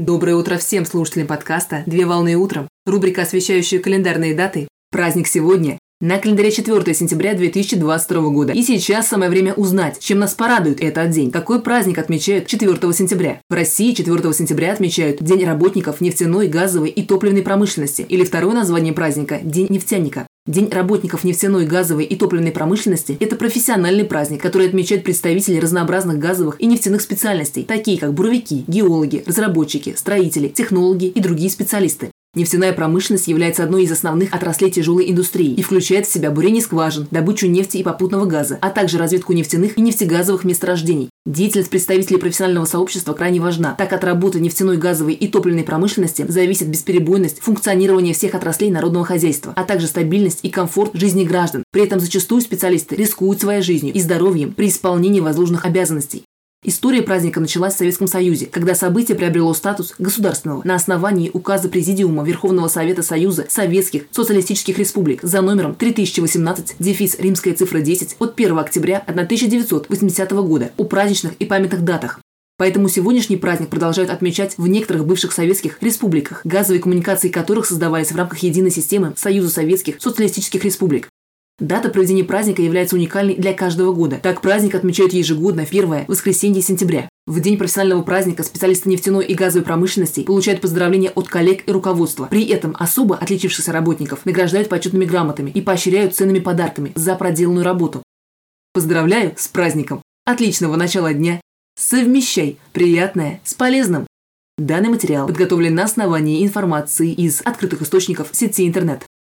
Доброе утро всем слушателям подкаста «Две волны утром». Рубрика, освещающая календарные даты. Праздник сегодня. На календаре 4 сентября 2022 года. И сейчас самое время узнать, чем нас порадует этот день. Какой праздник отмечают 4 сентября? В России 4 сентября отмечают День работников нефтяной, газовой и топливной промышленности. Или второе название праздника – День нефтяника. День работников нефтяной, газовой и топливной промышленности – это профессиональный праздник, который отмечают представители разнообразных газовых и нефтяных специальностей, такие как буровики, геологи, разработчики, строители, технологи и другие специалисты. Нефтяная промышленность является одной из основных отраслей тяжелой индустрии и включает в себя бурение скважин, добычу нефти и попутного газа, а также разведку нефтяных и нефтегазовых месторождений. Деятельность представителей профессионального сообщества крайне важна, так от работы нефтяной, газовой и топливной промышленности зависит бесперебойность функционирования всех отраслей народного хозяйства, а также стабильность и комфорт жизни граждан. При этом зачастую специалисты рискуют своей жизнью и здоровьем при исполнении возложенных обязанностей. История праздника началась в Советском Союзе, когда событие приобрело статус государственного на основании указа Президиума Верховного Совета Союза Советских Социалистических Республик за номером 3018, дефис римская цифра 10 от 1 октября 1980 года о праздничных и памятных датах. Поэтому сегодняшний праздник продолжают отмечать в некоторых бывших советских республиках, газовые коммуникации которых создавались в рамках единой системы Союза Советских Социалистических Республик. Дата проведения праздника является уникальной для каждого года. Так праздник отмечают ежегодно первое воскресенье сентября. В день профессионального праздника специалисты нефтяной и газовой промышленности получают поздравления от коллег и руководства. При этом особо отличившихся работников награждают почетными грамотами и поощряют ценными подарками за проделанную работу. Поздравляю с праздником! Отличного начала дня! Совмещай приятное с полезным! Данный материал подготовлен на основании информации из открытых источников сети интернет.